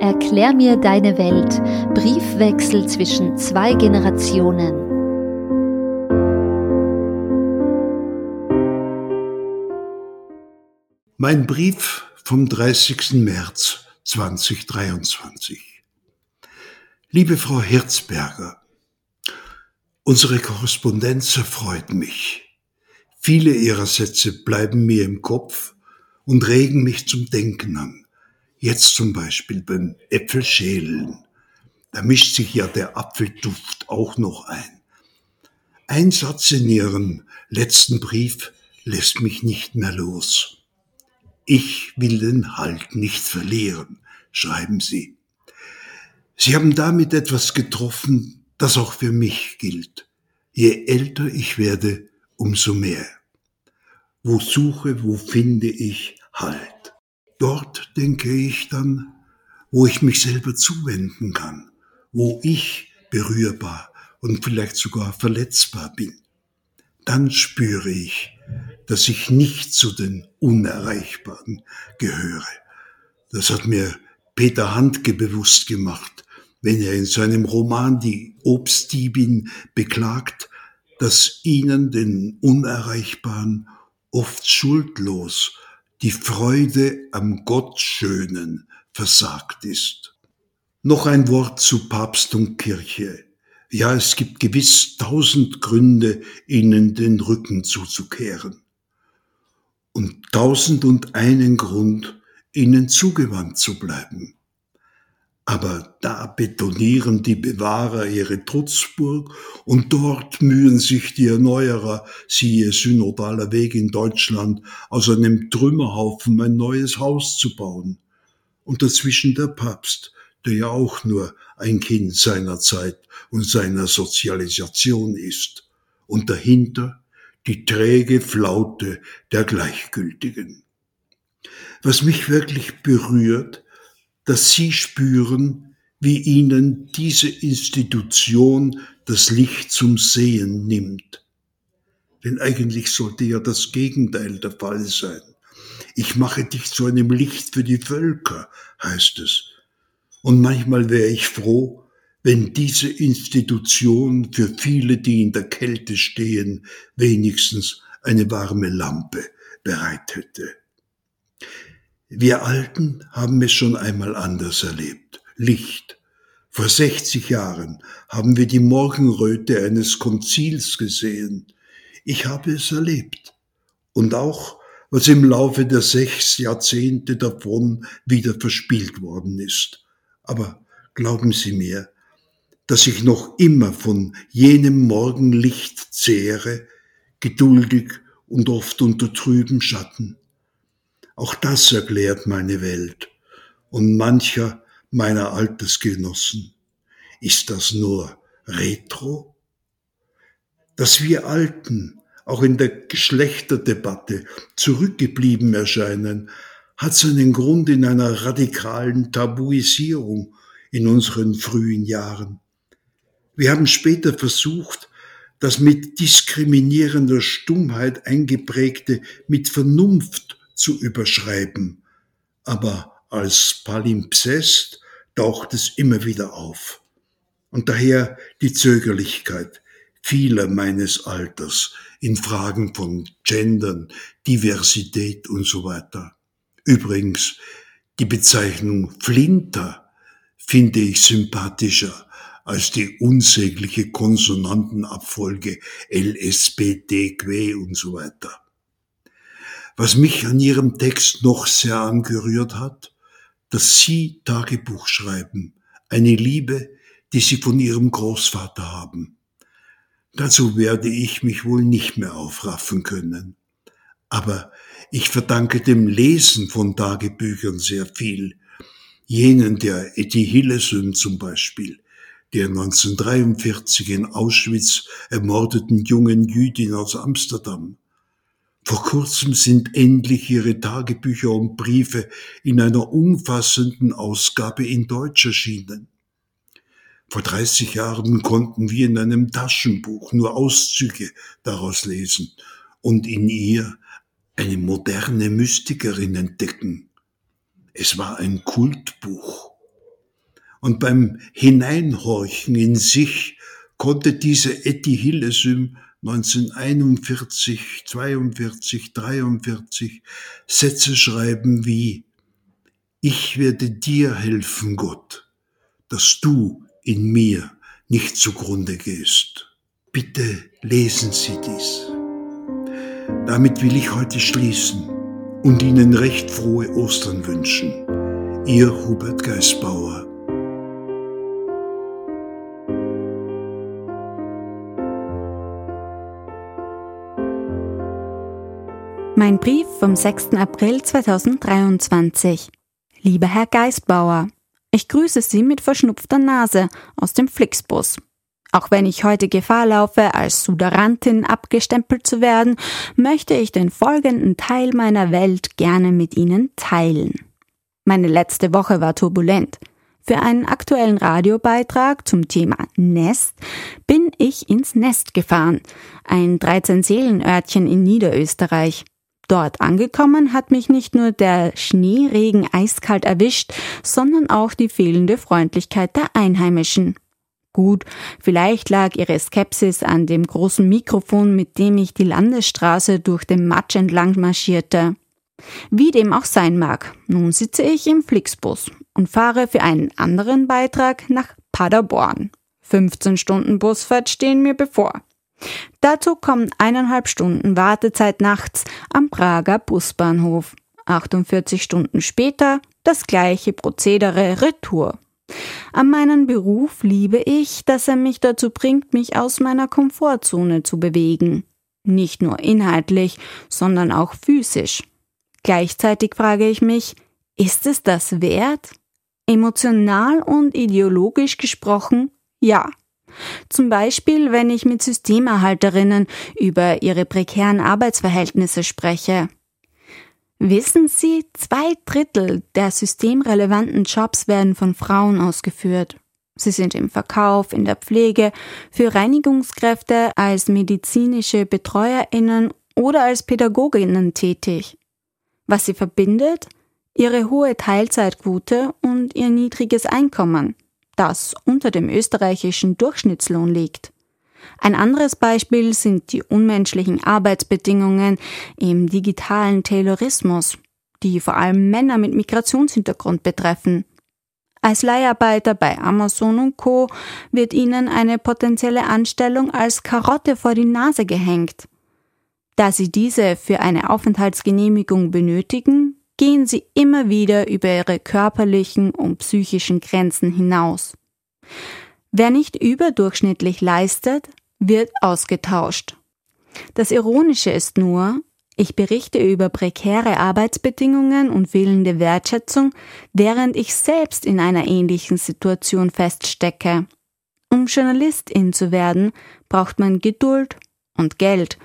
Erklär mir deine Welt. Briefwechsel zwischen zwei Generationen. Mein Brief vom 30. März 2023. Liebe Frau Herzberger, unsere Korrespondenz erfreut mich. Viele Ihrer Sätze bleiben mir im Kopf und regen mich zum Denken an. Jetzt zum Beispiel beim Äpfelschälen. Da mischt sich ja der Apfelduft auch noch ein. Ein Satz in Ihrem letzten Brief lässt mich nicht mehr los. Ich will den Halt nicht verlieren, schreiben Sie. Sie haben damit etwas getroffen, das auch für mich gilt. Je älter ich werde, umso mehr. Wo suche, wo finde ich Halt? Dort denke ich dann, wo ich mich selber zuwenden kann, wo ich berührbar und vielleicht sogar verletzbar bin. Dann spüre ich, dass ich nicht zu den Unerreichbaren gehöre. Das hat mir Peter Handke bewusst gemacht, wenn er in seinem Roman Die Obstdiebin beklagt, dass ihnen, den Unerreichbaren, oft schuldlos die Freude am Gottschönen versagt ist. Noch ein Wort zu Papst und Kirche. Ja, es gibt gewiss tausend Gründe, ihnen den Rücken zuzukehren. Und tausend und einen Grund, ihnen zugewandt zu bleiben. Aber da betonieren die Bewahrer ihre Trutzburg und dort mühen sich die Erneuerer, siehe synodaler Weg in Deutschland, aus einem Trümmerhaufen ein neues Haus zu bauen. Und dazwischen der Papst, der ja auch nur ein Kind seiner Zeit und seiner Sozialisation ist. Und dahinter die träge Flaute der Gleichgültigen. Was mich wirklich berührt, dass sie spüren, wie ihnen diese Institution das Licht zum Sehen nimmt. Denn eigentlich sollte ja das Gegenteil der Fall sein. Ich mache dich zu einem Licht für die Völker, heißt es. Und manchmal wäre ich froh, wenn diese Institution für viele, die in der Kälte stehen, wenigstens eine warme Lampe bereit hätte. Wir Alten haben es schon einmal anders erlebt. Licht. Vor 60 Jahren haben wir die Morgenröte eines Konzils gesehen. Ich habe es erlebt. Und auch, was im Laufe der sechs Jahrzehnte davon wieder verspielt worden ist. Aber glauben Sie mir, dass ich noch immer von jenem Morgenlicht zehre, geduldig und oft unter trüben Schatten. Auch das erklärt meine Welt und mancher meiner Altersgenossen. Ist das nur Retro? Dass wir Alten auch in der Geschlechterdebatte zurückgeblieben erscheinen, hat seinen Grund in einer radikalen Tabuisierung in unseren frühen Jahren. Wir haben später versucht, das mit diskriminierender Stummheit eingeprägte mit Vernunft zu überschreiben, aber als Palimpsest taucht es immer wieder auf. Und daher die Zögerlichkeit vieler meines Alters in Fragen von Gendern, Diversität und so weiter. Übrigens, die Bezeichnung Flinter finde ich sympathischer als die unsägliche Konsonantenabfolge LSPDQ und so weiter. Was mich an Ihrem Text noch sehr angerührt hat, dass Sie Tagebuch schreiben, eine Liebe, die Sie von Ihrem Großvater haben. Dazu werde ich mich wohl nicht mehr aufraffen können. Aber ich verdanke dem Lesen von Tagebüchern sehr viel. Jenen der Etty Hillesum zum Beispiel, der 1943 in Auschwitz ermordeten jungen Jüdin aus Amsterdam. Vor kurzem sind endlich ihre Tagebücher und Briefe in einer umfassenden Ausgabe in Deutsch erschienen. Vor 30 Jahren konnten wir in einem Taschenbuch nur Auszüge daraus lesen und in ihr eine moderne Mystikerin entdecken. Es war ein Kultbuch. Und beim Hineinhorchen in sich konnte diese Etty Hillesum 1941, 42, 43 Sätze schreiben wie Ich werde dir helfen, Gott, dass du in mir nicht zugrunde gehst. Bitte lesen Sie dies. Damit will ich heute schließen und Ihnen recht frohe Ostern wünschen. Ihr Hubert Geisbauer. Mein Brief vom 6. April 2023. Lieber Herr Geisbauer, ich grüße Sie mit verschnupfter Nase aus dem Flixbus. Auch wenn ich heute Gefahr laufe, als Suderantin abgestempelt zu werden, möchte ich den folgenden Teil meiner Welt gerne mit Ihnen teilen. Meine letzte Woche war turbulent. Für einen aktuellen Radiobeitrag zum Thema Nest bin ich ins Nest gefahren, ein 13-Seelen-Örtchen in Niederösterreich. Dort angekommen hat mich nicht nur der Schneeregen eiskalt erwischt, sondern auch die fehlende Freundlichkeit der Einheimischen. Gut, vielleicht lag ihre Skepsis an dem großen Mikrofon, mit dem ich die Landesstraße durch den Matsch entlang marschierte. Wie dem auch sein mag, nun sitze ich im Flixbus und fahre für einen anderen Beitrag nach Paderborn. 15 Stunden Busfahrt stehen mir bevor. Dazu kommen eineinhalb Stunden Wartezeit nachts am Prager Busbahnhof. 48 Stunden später das gleiche Prozedere Retour. An meinen Beruf liebe ich, dass er mich dazu bringt, mich aus meiner Komfortzone zu bewegen. Nicht nur inhaltlich, sondern auch physisch. Gleichzeitig frage ich mich, ist es das wert? Emotional und ideologisch gesprochen, ja. Zum Beispiel, wenn ich mit Systemerhalterinnen über ihre prekären Arbeitsverhältnisse spreche. Wissen Sie, zwei Drittel der systemrelevanten Jobs werden von Frauen ausgeführt. Sie sind im Verkauf, in der Pflege, für Reinigungskräfte, als medizinische Betreuerinnen oder als Pädagoginnen tätig. Was sie verbindet? Ihre hohe Teilzeitquote und ihr niedriges Einkommen das unter dem österreichischen Durchschnittslohn liegt. Ein anderes Beispiel sind die unmenschlichen Arbeitsbedingungen im digitalen Taylorismus, die vor allem Männer mit Migrationshintergrund betreffen. Als Leiharbeiter bei Amazon und Co. wird ihnen eine potenzielle Anstellung als Karotte vor die Nase gehängt. Da sie diese für eine Aufenthaltsgenehmigung benötigen, gehen sie immer wieder über ihre körperlichen und psychischen Grenzen hinaus. Wer nicht überdurchschnittlich leistet, wird ausgetauscht. Das Ironische ist nur, ich berichte über prekäre Arbeitsbedingungen und fehlende Wertschätzung, während ich selbst in einer ähnlichen Situation feststecke. Um Journalistin zu werden, braucht man Geduld und Geld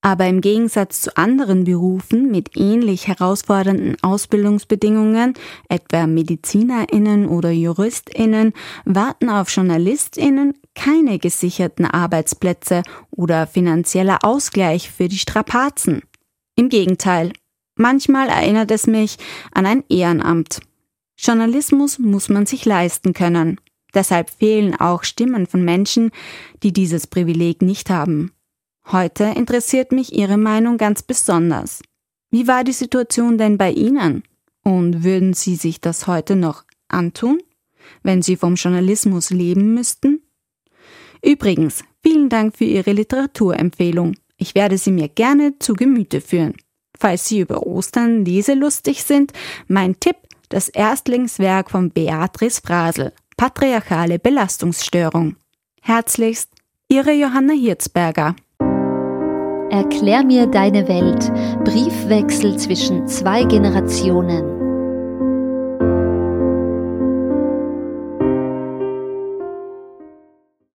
aber im Gegensatz zu anderen Berufen mit ähnlich herausfordernden Ausbildungsbedingungen, etwa Medizinerinnen oder Juristinnen, warten auf Journalistinnen keine gesicherten Arbeitsplätze oder finanzieller Ausgleich für die Strapazen. Im Gegenteil, manchmal erinnert es mich an ein Ehrenamt. Journalismus muss man sich leisten können. Deshalb fehlen auch Stimmen von Menschen, die dieses Privileg nicht haben. Heute interessiert mich Ihre Meinung ganz besonders. Wie war die Situation denn bei Ihnen? Und würden Sie sich das heute noch antun, wenn Sie vom Journalismus leben müssten? Übrigens, vielen Dank für Ihre Literaturempfehlung. Ich werde sie mir gerne zu Gemüte führen. Falls Sie über Ostern leselustig sind, mein Tipp, das Erstlingswerk von Beatrice Frasel, Patriarchale Belastungsstörung. Herzlichst, Ihre Johanna Hirzberger. Erklär mir deine Welt. Briefwechsel zwischen zwei Generationen.